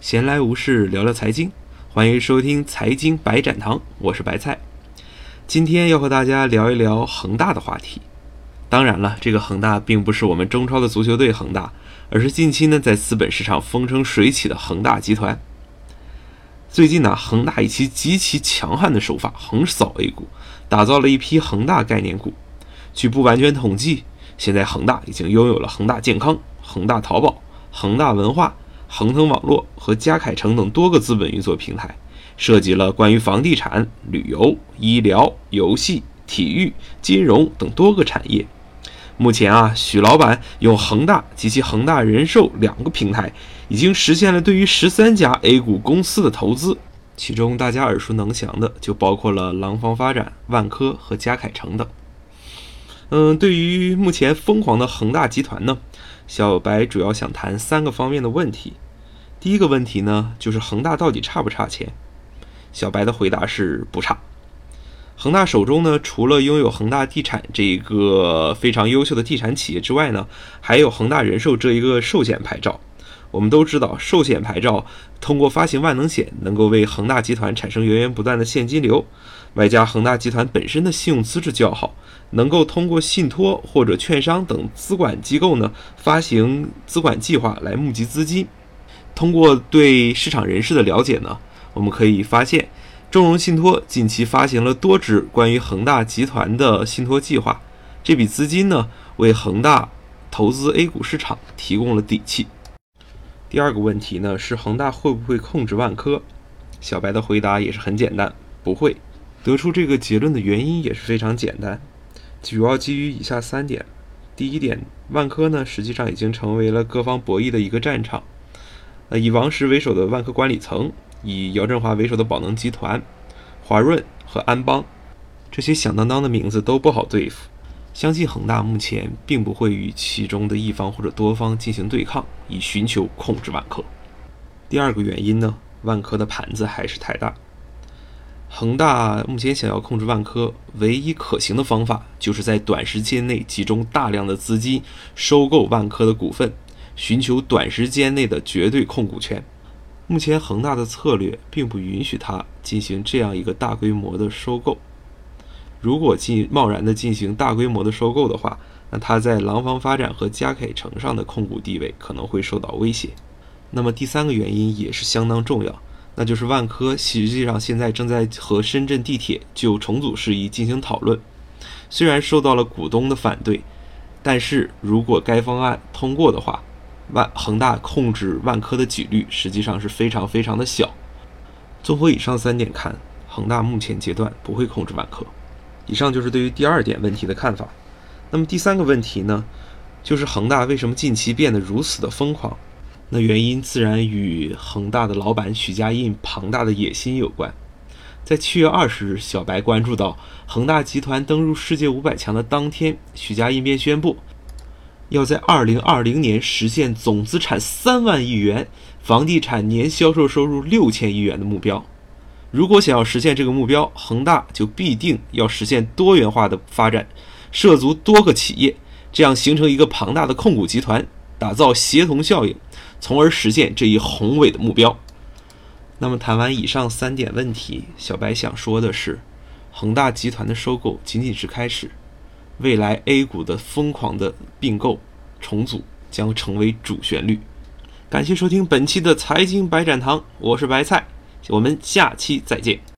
闲来无事聊聊财经，欢迎收听财经白展堂，我是白菜。今天要和大家聊一聊恒大的话题。当然了，这个恒大并不是我们中超的足球队恒大，而是近期呢在资本市场风生水起的恒大集团。最近呢，恒大以其极其强悍的手法横扫 A 股，打造了一批恒大概念股。据不完全统计，现在恒大已经拥有了恒大健康、恒大淘宝、恒大文化、恒腾网络和嘉凯城等多个资本运作平台，涉及了关于房地产、旅游、医疗、游戏、体育、金融等多个产业。目前啊，许老板用恒大及其恒大人寿两个平台，已经实现了对于十三家 A 股公司的投资，其中大家耳熟能详的就包括了廊坊发展、万科和嘉凯城等。嗯，对于目前疯狂的恒大集团呢，小白主要想谈三个方面的问题。第一个问题呢，就是恒大到底差不差钱？小白的回答是不差。恒大手中呢，除了拥有恒大地产这一个非常优秀的地产企业之外呢，还有恒大人寿这一个寿险牌照。我们都知道，寿险牌照通过发行万能险，能够为恒大集团产生源源不断的现金流，外加恒大集团本身的信用资质较好，能够通过信托或者券商等资管机构呢，发行资管计划来募集资金。通过对市场人士的了解呢，我们可以发现。中融信托近期发行了多支关于恒大集团的信托计划，这笔资金呢为恒大投资 A 股市场提供了底气。第二个问题呢是恒大会不会控制万科？小白的回答也是很简单，不会。得出这个结论的原因也是非常简单，主要基于以下三点。第一点，万科呢实际上已经成为了各方博弈的一个战场。呃，以王石为首的万科管理层。以姚振华为首的宝能集团、华润和安邦这些响当当的名字都不好对付，相信恒大目前并不会与其中的一方或者多方进行对抗，以寻求控制万科。第二个原因呢，万科的盘子还是太大。恒大目前想要控制万科，唯一可行的方法就是在短时间内集中大量的资金收购万科的股份，寻求短时间内的绝对控股权。目前恒大的策略并不允许他进行这样一个大规模的收购。如果进贸然的进行大规模的收购的话，那他在廊坊发展和嘉凯城上的控股地位可能会受到威胁。那么第三个原因也是相当重要，那就是万科实际上现在正在和深圳地铁就重组事宜进行讨论。虽然受到了股东的反对，但是如果该方案通过的话，万恒大控制万科的几率实际上是非常非常的小。综合以上三点看，恒大目前阶段不会控制万科。以上就是对于第二点问题的看法。那么第三个问题呢，就是恒大为什么近期变得如此的疯狂？那原因自然与恒大的老板许家印庞大的野心有关。在七月二十日，小白关注到恒大集团登入世界五百强的当天，许家印便宣布。要在二零二零年实现总资产三万亿元、房地产年销售收入六千亿元的目标。如果想要实现这个目标，恒大就必定要实现多元化的发展，涉足多个企业，这样形成一个庞大的控股集团，打造协同效应，从而实现这一宏伟的目标。那么谈完以上三点问题，小白想说的是，恒大集团的收购仅仅是开始。未来 A 股的疯狂的并购重组将成为主旋律。感谢收听本期的财经白展堂，我是白菜，我们下期再见。